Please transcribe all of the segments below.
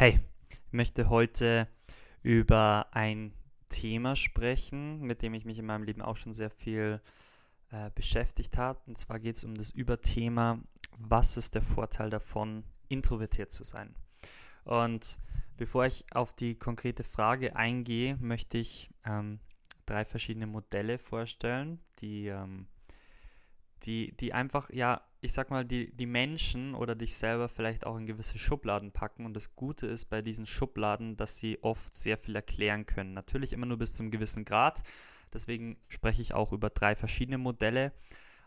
Hey, ich möchte heute über ein Thema sprechen, mit dem ich mich in meinem Leben auch schon sehr viel äh, beschäftigt habe. Und zwar geht es um das Überthema, was ist der Vorteil davon, introvertiert zu sein? Und bevor ich auf die konkrete Frage eingehe, möchte ich ähm, drei verschiedene Modelle vorstellen, die, ähm, die, die einfach, ja, ich sag mal, die, die Menschen oder dich selber vielleicht auch in gewisse Schubladen packen. Und das Gute ist bei diesen Schubladen, dass sie oft sehr viel erklären können. Natürlich immer nur bis zum gewissen Grad. Deswegen spreche ich auch über drei verschiedene Modelle.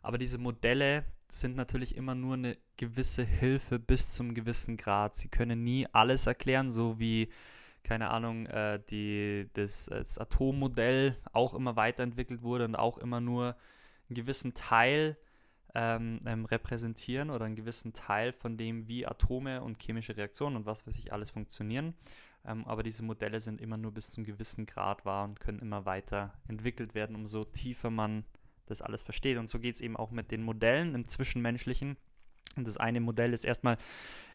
Aber diese Modelle sind natürlich immer nur eine gewisse Hilfe bis zum gewissen Grad. Sie können nie alles erklären, so wie, keine Ahnung, äh, die, das, das Atommodell auch immer weiterentwickelt wurde und auch immer nur einen gewissen Teil ähm, ähm, repräsentieren oder einen gewissen Teil von dem, wie Atome und chemische Reaktionen und was weiß ich alles funktionieren. Ähm, aber diese Modelle sind immer nur bis zum gewissen Grad wahr und können immer weiter entwickelt werden, umso tiefer man das alles versteht. Und so geht es eben auch mit den Modellen im Zwischenmenschlichen. Und das eine Modell ist erstmal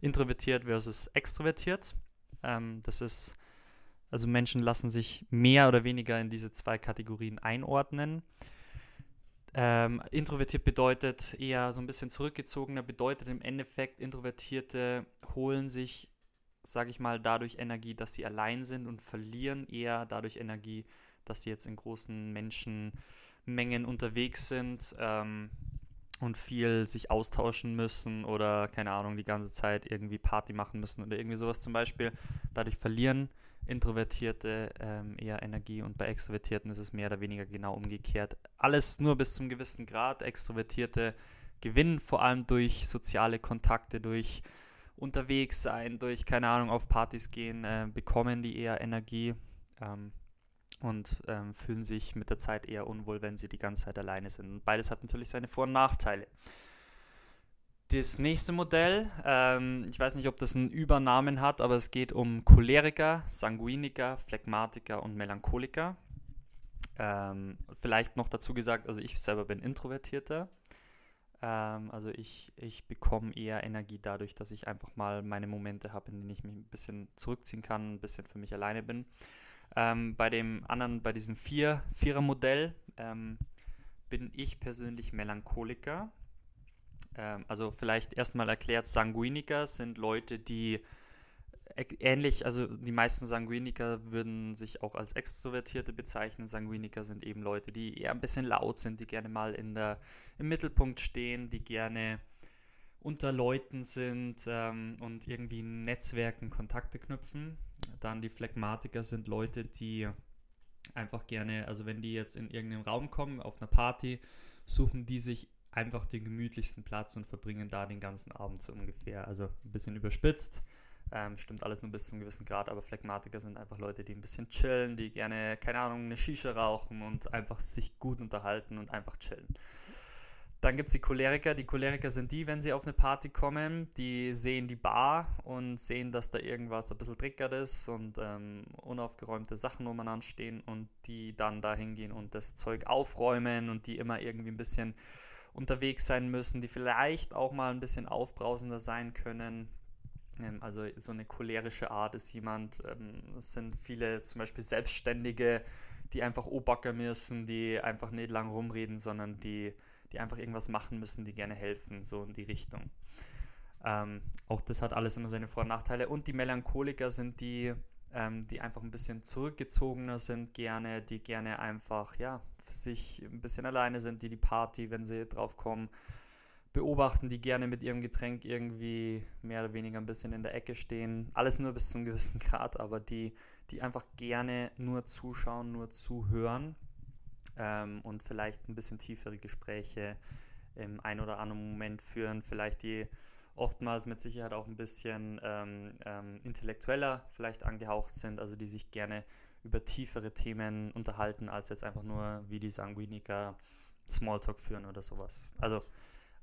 introvertiert versus extrovertiert. Ähm, das ist, also Menschen lassen sich mehr oder weniger in diese zwei Kategorien einordnen. Ähm, introvertiert bedeutet eher so ein bisschen zurückgezogener, bedeutet im Endeffekt, Introvertierte holen sich, sage ich mal, dadurch Energie, dass sie allein sind und verlieren eher dadurch Energie, dass sie jetzt in großen Menschenmengen unterwegs sind ähm, und viel sich austauschen müssen oder, keine Ahnung, die ganze Zeit irgendwie Party machen müssen oder irgendwie sowas zum Beispiel. Dadurch verlieren Introvertierte ähm, eher Energie und bei Extrovertierten ist es mehr oder weniger genau umgekehrt. Alles nur bis zum gewissen Grad. Extrovertierte gewinnen vor allem durch soziale Kontakte, durch unterwegs sein, durch, keine Ahnung, auf Partys gehen, äh, bekommen die eher Energie ähm, und ähm, fühlen sich mit der Zeit eher unwohl, wenn sie die ganze Zeit alleine sind. Und beides hat natürlich seine Vor- und Nachteile. Das nächste Modell, ähm, ich weiß nicht, ob das einen Übernamen hat, aber es geht um Choleriker, Sanguiniker, Phlegmatiker und Melancholiker. Ähm, vielleicht noch dazu gesagt, also ich selber bin Introvertierter. Ähm, also ich, ich bekomme eher Energie dadurch, dass ich einfach mal meine Momente habe, in denen ich mich ein bisschen zurückziehen kann, ein bisschen für mich alleine bin. Ähm, bei dem anderen, bei diesem Vier, Vierer-Modell ähm, bin ich persönlich Melancholiker. Ähm, also vielleicht erstmal erklärt, Sanguiniker sind Leute, die ähnlich, also die meisten Sanguiniker würden sich auch als Extrovertierte bezeichnen. Sanguiniker sind eben Leute, die eher ein bisschen laut sind, die gerne mal in der, im Mittelpunkt stehen, die gerne unter Leuten sind ähm, und irgendwie Netzwerken Kontakte knüpfen. Dann die Phlegmatiker sind Leute, die einfach gerne, also wenn die jetzt in irgendeinen Raum kommen, auf einer Party, suchen die sich einfach den gemütlichsten Platz und verbringen da den ganzen Abend so ungefähr. Also ein bisschen überspitzt. Ähm, stimmt alles nur bis zu einem gewissen Grad, aber Phlegmatiker sind einfach Leute, die ein bisschen chillen, die gerne, keine Ahnung, eine Shisha rauchen und einfach sich gut unterhalten und einfach chillen. Dann gibt es die Choleriker. Die Choleriker sind die, wenn sie auf eine Party kommen, die sehen die Bar und sehen, dass da irgendwas ein bisschen trickert ist und ähm, unaufgeräumte Sachen umeinander stehen und die dann da hingehen und das Zeug aufräumen und die immer irgendwie ein bisschen unterwegs sein müssen, die vielleicht auch mal ein bisschen aufbrausender sein können. Ähm, also so eine cholerische Art ist jemand, ähm, es sind viele zum Beispiel Selbstständige, die einfach Obacker müssen, die einfach nicht lang rumreden, sondern die, die einfach irgendwas machen müssen, die gerne helfen, so in die Richtung. Ähm, auch das hat alles immer seine Vor- und Nachteile. Und die Melancholiker sind die, ähm, die einfach ein bisschen zurückgezogener sind, gerne, die gerne einfach, ja, sich ein bisschen alleine sind, die die Party, wenn sie drauf kommen, beobachten, die gerne mit ihrem Getränk irgendwie mehr oder weniger ein bisschen in der Ecke stehen. Alles nur bis zu einem gewissen Grad, aber die, die einfach gerne nur zuschauen, nur zuhören ähm, und vielleicht ein bisschen tiefere Gespräche im ein oder anderen Moment führen, vielleicht die oftmals mit Sicherheit auch ein bisschen ähm, ähm, intellektueller vielleicht angehaucht sind, also die sich gerne über tiefere Themen unterhalten, als jetzt einfach nur wie die Sanguiniker Smalltalk führen oder sowas. Also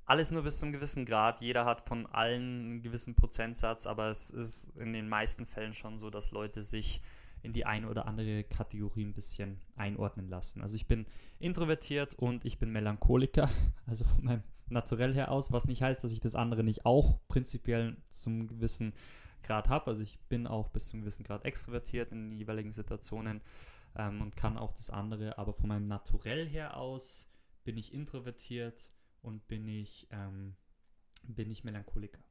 alles nur bis zu einem gewissen Grad. Jeder hat von allen einen gewissen Prozentsatz, aber es ist in den meisten Fällen schon so, dass Leute sich in die eine oder andere Kategorie ein bisschen einordnen lassen. Also ich bin introvertiert und ich bin Melancholiker, also von meinem Naturell her aus, was nicht heißt, dass ich das andere nicht auch prinzipiell zum gewissen Grad habe. Also ich bin auch bis zu einem gewissen Grad extrovertiert in den jeweiligen Situationen ähm, und kann auch das andere, aber von meinem Naturell her aus bin ich introvertiert und bin ich, ähm, bin ich Melancholiker.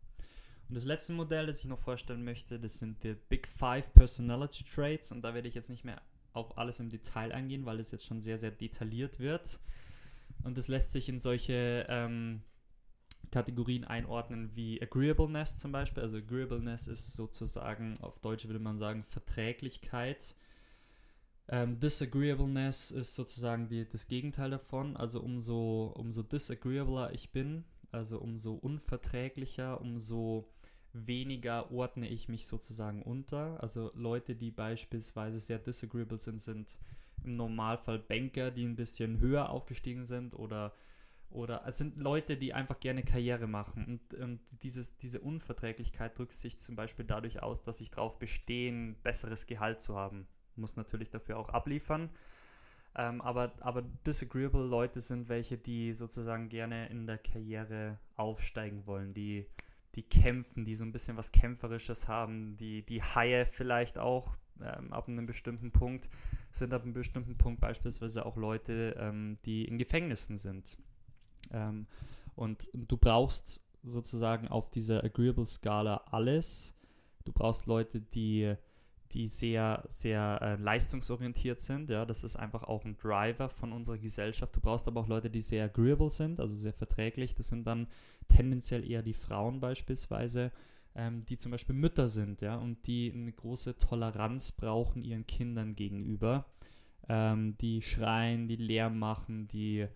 Und das letzte Modell, das ich noch vorstellen möchte, das sind die Big Five Personality Traits. Und da werde ich jetzt nicht mehr auf alles im Detail eingehen, weil es jetzt schon sehr, sehr detailliert wird. Und das lässt sich in solche ähm, Kategorien einordnen wie Agreeableness zum Beispiel. Also Agreeableness ist sozusagen, auf Deutsch würde man sagen, Verträglichkeit. Ähm, Disagreeableness ist sozusagen die, das Gegenteil davon. Also umso, umso disagreeabler ich bin, also umso unverträglicher, umso weniger ordne ich mich sozusagen unter. Also Leute, die beispielsweise sehr disagreeable sind, sind im Normalfall Banker, die ein bisschen höher aufgestiegen sind oder oder es sind Leute, die einfach gerne Karriere machen. Und, und dieses, diese Unverträglichkeit drückt sich zum Beispiel dadurch aus, dass ich darauf bestehe, ein besseres Gehalt zu haben. Muss natürlich dafür auch abliefern. Ähm, aber, aber disagreeable Leute sind welche, die sozusagen gerne in der Karriere aufsteigen wollen, die, die kämpfen, die so ein bisschen was Kämpferisches haben, die, die Haie vielleicht auch ähm, ab einem bestimmten Punkt, sind ab einem bestimmten Punkt beispielsweise auch Leute, ähm, die in Gefängnissen sind. Ähm, und du brauchst sozusagen auf dieser Agreeable-Skala alles. Du brauchst Leute, die die sehr, sehr äh, leistungsorientiert sind. Ja, das ist einfach auch ein Driver von unserer Gesellschaft. Du brauchst aber auch Leute, die sehr agreeable sind, also sehr verträglich. Das sind dann tendenziell eher die Frauen beispielsweise, ähm, die zum Beispiel Mütter sind, ja, und die eine große Toleranz brauchen ihren Kindern gegenüber. Ähm, die schreien, die Lärm machen, die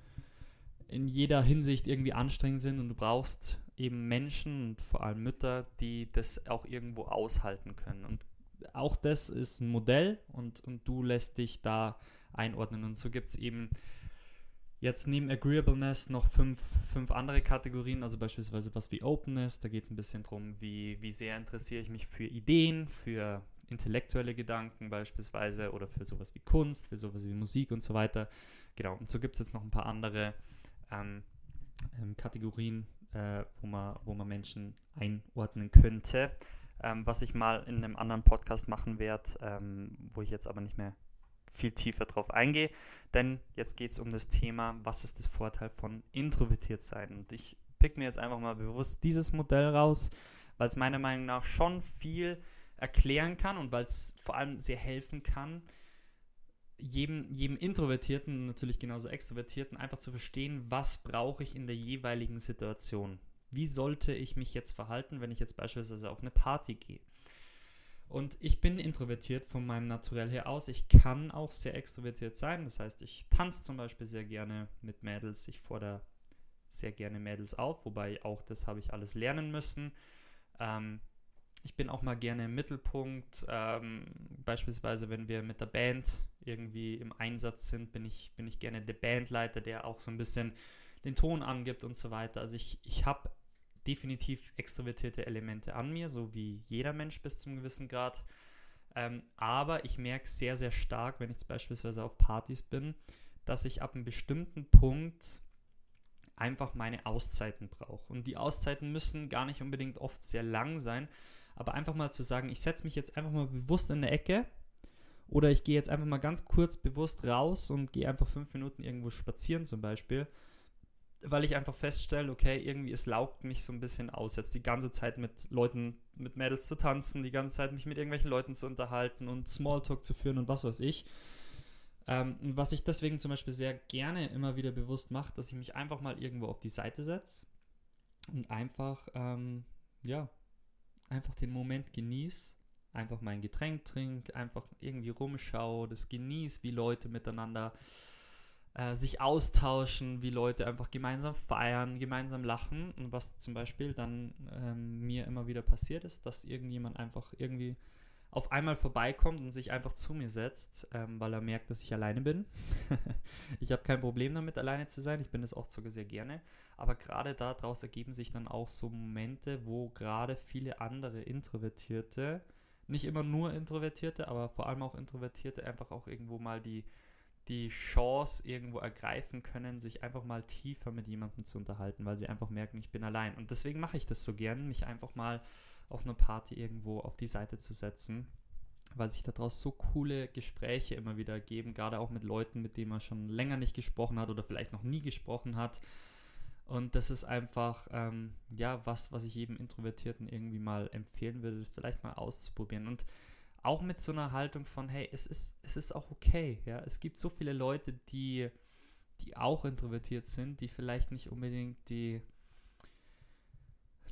in jeder Hinsicht irgendwie anstrengend sind und du brauchst eben Menschen und vor allem Mütter, die das auch irgendwo aushalten können. Und auch das ist ein Modell und, und du lässt dich da einordnen. Und so gibt es eben jetzt neben Agreeableness noch fünf, fünf andere Kategorien, also beispielsweise was wie Openness, da geht es ein bisschen darum, wie, wie sehr interessiere ich mich für Ideen, für intellektuelle Gedanken beispielsweise oder für sowas wie Kunst, für sowas wie Musik und so weiter. Genau, und so gibt es jetzt noch ein paar andere ähm, Kategorien, äh, wo, man, wo man Menschen einordnen könnte ähm, was ich mal in einem anderen Podcast machen werde, ähm, wo ich jetzt aber nicht mehr viel tiefer drauf eingehe. Denn jetzt geht es um das Thema, was ist das Vorteil von introvertiert sein? Und ich pick mir jetzt einfach mal bewusst dieses Modell raus, weil es meiner Meinung nach schon viel erklären kann und weil es vor allem sehr helfen kann, jedem, jedem Introvertierten, natürlich genauso Extrovertierten, einfach zu verstehen, was brauche ich in der jeweiligen Situation wie sollte ich mich jetzt verhalten, wenn ich jetzt beispielsweise auf eine Party gehe. Und ich bin introvertiert von meinem Naturell her aus. Ich kann auch sehr extrovertiert sein. Das heißt, ich tanze zum Beispiel sehr gerne mit Mädels. Ich fordere sehr gerne Mädels auf, wobei auch das habe ich alles lernen müssen. Ähm, ich bin auch mal gerne im Mittelpunkt. Ähm, beispielsweise, wenn wir mit der Band irgendwie im Einsatz sind, bin ich, bin ich gerne der Bandleiter, der auch so ein bisschen den Ton angibt und so weiter. Also ich, ich habe definitiv extrovertierte Elemente an mir, so wie jeder Mensch bis zum gewissen Grad. Ähm, aber ich merke sehr, sehr stark, wenn ich beispielsweise auf Partys bin, dass ich ab einem bestimmten Punkt einfach meine Auszeiten brauche. Und die Auszeiten müssen gar nicht unbedingt oft sehr lang sein, aber einfach mal zu sagen, ich setze mich jetzt einfach mal bewusst in eine Ecke oder ich gehe jetzt einfach mal ganz kurz bewusst raus und gehe einfach fünf Minuten irgendwo spazieren zum Beispiel weil ich einfach feststelle, okay, irgendwie es laugt mich so ein bisschen aus, jetzt die ganze Zeit mit Leuten, mit Mädels zu tanzen, die ganze Zeit mich mit irgendwelchen Leuten zu unterhalten und Smalltalk zu führen und was weiß ich. Ähm, was ich deswegen zum Beispiel sehr gerne immer wieder bewusst mache, dass ich mich einfach mal irgendwo auf die Seite setze und einfach, ähm, ja, einfach den Moment genieße, einfach mein Getränk trinke, einfach irgendwie rumschaue, das genieße, wie Leute miteinander äh, sich austauschen, wie Leute einfach gemeinsam feiern, gemeinsam lachen. Und was zum Beispiel dann ähm, mir immer wieder passiert ist, dass irgendjemand einfach irgendwie auf einmal vorbeikommt und sich einfach zu mir setzt, ähm, weil er merkt, dass ich alleine bin. ich habe kein Problem damit, alleine zu sein. Ich bin es oft sogar sehr gerne. Aber gerade daraus ergeben sich dann auch so Momente, wo gerade viele andere Introvertierte, nicht immer nur Introvertierte, aber vor allem auch Introvertierte, einfach auch irgendwo mal die die Chance irgendwo ergreifen können, sich einfach mal tiefer mit jemandem zu unterhalten, weil sie einfach merken, ich bin allein. Und deswegen mache ich das so gern, mich einfach mal auf einer Party irgendwo auf die Seite zu setzen, weil sich daraus so coole Gespräche immer wieder ergeben, gerade auch mit Leuten, mit denen man schon länger nicht gesprochen hat oder vielleicht noch nie gesprochen hat. Und das ist einfach, ähm, ja, was, was ich jedem Introvertierten irgendwie mal empfehlen würde, vielleicht mal auszuprobieren. Und auch mit so einer Haltung von, hey, es ist, es ist auch okay, ja. Es gibt so viele Leute, die, die auch introvertiert sind, die vielleicht nicht unbedingt die,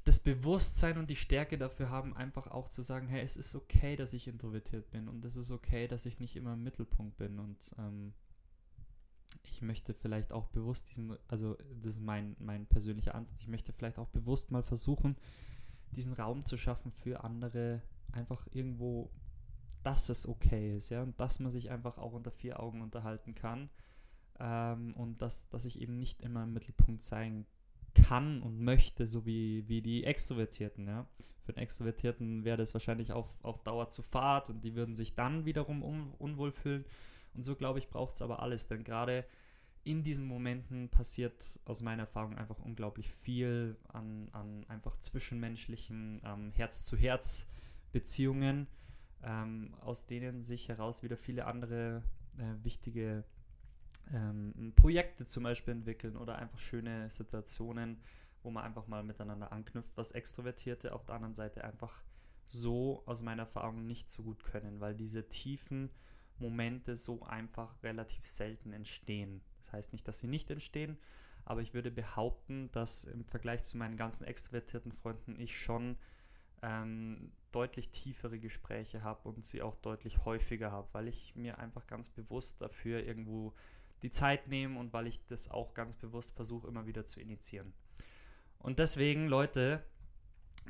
das Bewusstsein und die Stärke dafür haben, einfach auch zu sagen, hey, es ist okay, dass ich introvertiert bin und es ist okay, dass ich nicht immer im Mittelpunkt bin und ähm, ich möchte vielleicht auch bewusst diesen, also das ist mein, mein persönlicher Ansatz, ich möchte vielleicht auch bewusst mal versuchen, diesen Raum zu schaffen für andere, einfach irgendwo, dass es okay ist, ja, und dass man sich einfach auch unter vier Augen unterhalten kann ähm, und dass, dass ich eben nicht immer im Mittelpunkt sein kann und möchte, so wie, wie die Extrovertierten, ja. Für den Extrovertierten wäre das wahrscheinlich auf, auf Dauer zu fad und die würden sich dann wiederum un, unwohl fühlen und so, glaube ich, braucht es aber alles, denn gerade in diesen Momenten passiert aus meiner Erfahrung einfach unglaublich viel an, an einfach zwischenmenschlichen ähm, Herz-zu-Herz-Beziehungen, ähm, aus denen sich heraus wieder viele andere äh, wichtige ähm, Projekte zum Beispiel entwickeln oder einfach schöne Situationen, wo man einfach mal miteinander anknüpft, was Extrovertierte auf der anderen Seite einfach so aus meiner Erfahrung nicht so gut können, weil diese tiefen Momente so einfach relativ selten entstehen. Das heißt nicht, dass sie nicht entstehen, aber ich würde behaupten, dass im Vergleich zu meinen ganzen extrovertierten Freunden ich schon ähm, deutlich tiefere Gespräche habe und sie auch deutlich häufiger habe, weil ich mir einfach ganz bewusst dafür irgendwo die Zeit nehme und weil ich das auch ganz bewusst versuche, immer wieder zu initiieren. Und deswegen, Leute,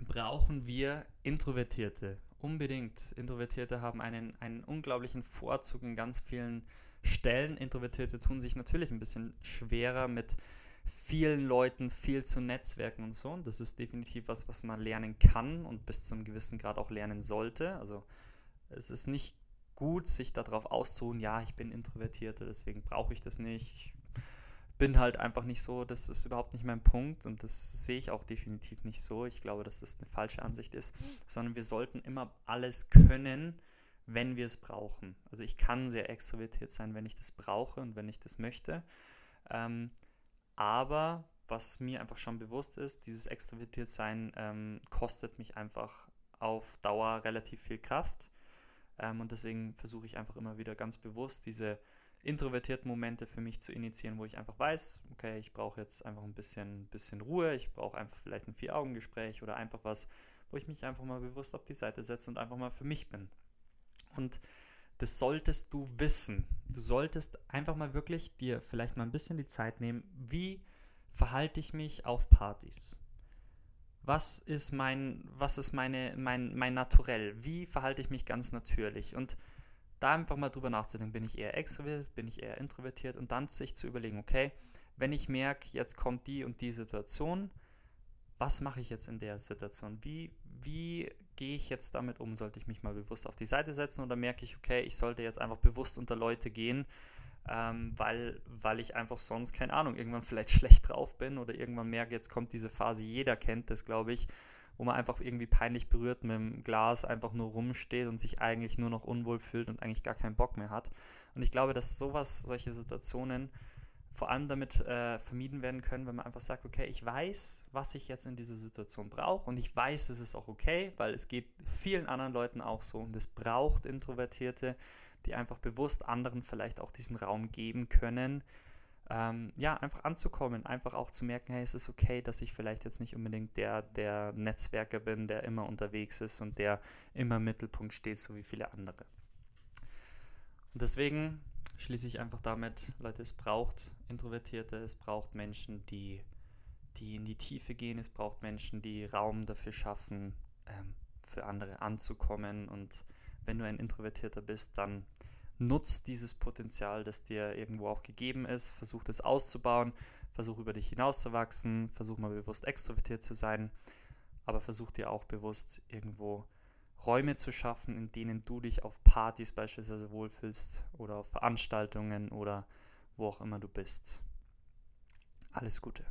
brauchen wir Introvertierte. Unbedingt. Introvertierte haben einen, einen unglaublichen Vorzug in ganz vielen Stellen. Introvertierte tun sich natürlich ein bisschen schwerer mit vielen Leuten viel zu netzwerken und so. Und das ist definitiv was, was man lernen kann und bis zu einem gewissen Grad auch lernen sollte. Also es ist nicht gut, sich darauf auszuruhen, ja, ich bin Introvertierte, deswegen brauche ich das nicht. Ich bin halt einfach nicht so, das ist überhaupt nicht mein Punkt und das sehe ich auch definitiv nicht so. Ich glaube, dass das eine falsche Ansicht ist, sondern wir sollten immer alles können, wenn wir es brauchen. Also ich kann sehr extrovertiert sein, wenn ich das brauche und wenn ich das möchte. Ähm, aber was mir einfach schon bewusst ist, dieses extrovertiert sein ähm, kostet mich einfach auf Dauer relativ viel Kraft. Ähm, und deswegen versuche ich einfach immer wieder ganz bewusst diese introvertierten Momente für mich zu initiieren, wo ich einfach weiß, okay, ich brauche jetzt einfach ein bisschen, bisschen Ruhe, ich brauche einfach vielleicht ein Vier-Augen-Gespräch oder einfach was, wo ich mich einfach mal bewusst auf die Seite setze und einfach mal für mich bin. Und das solltest du wissen. Du solltest einfach mal wirklich dir vielleicht mal ein bisschen die Zeit nehmen, wie verhalte ich mich auf Partys? Was ist mein, was ist meine, mein, mein Naturell? Wie verhalte ich mich ganz natürlich? Und da einfach mal drüber nachzudenken, bin ich eher extrovertiert, bin ich eher introvertiert und dann sich zu überlegen, okay, wenn ich merke, jetzt kommt die und die Situation, was mache ich jetzt in der Situation? Wie, wie gehe ich jetzt damit um? Sollte ich mich mal bewusst auf die Seite setzen oder merke ich, okay, ich sollte jetzt einfach bewusst unter Leute gehen, ähm, weil, weil ich einfach sonst, keine Ahnung, irgendwann vielleicht schlecht drauf bin oder irgendwann merke, jetzt kommt diese Phase, jeder kennt das, glaube ich, wo man einfach irgendwie peinlich berührt mit dem Glas einfach nur rumsteht und sich eigentlich nur noch unwohl fühlt und eigentlich gar keinen Bock mehr hat. Und ich glaube, dass sowas, solche Situationen vor allem damit äh, vermieden werden können, wenn man einfach sagt, okay, ich weiß, was ich jetzt in dieser Situation brauche und ich weiß, es ist auch okay, weil es geht vielen anderen Leuten auch so und es braucht Introvertierte, die einfach bewusst anderen vielleicht auch diesen Raum geben können, ähm, ja, einfach anzukommen, einfach auch zu merken, hey, es ist okay, dass ich vielleicht jetzt nicht unbedingt der, der Netzwerker bin, der immer unterwegs ist und der immer im Mittelpunkt steht, so wie viele andere. Und deswegen schließe ich einfach damit, Leute, es braucht Introvertierte, es braucht Menschen, die, die in die Tiefe gehen, es braucht Menschen, die Raum dafür schaffen, ähm, für andere anzukommen. Und wenn du ein Introvertierter bist, dann nutzt dieses Potenzial, das dir irgendwo auch gegeben ist, versuch das auszubauen, versuch über dich hinauszuwachsen, versuch mal bewusst extrovertiert zu sein, aber versuch dir auch bewusst irgendwo Räume zu schaffen, in denen du dich auf Partys beispielsweise wohlfühlst oder auf Veranstaltungen oder wo auch immer du bist. Alles Gute.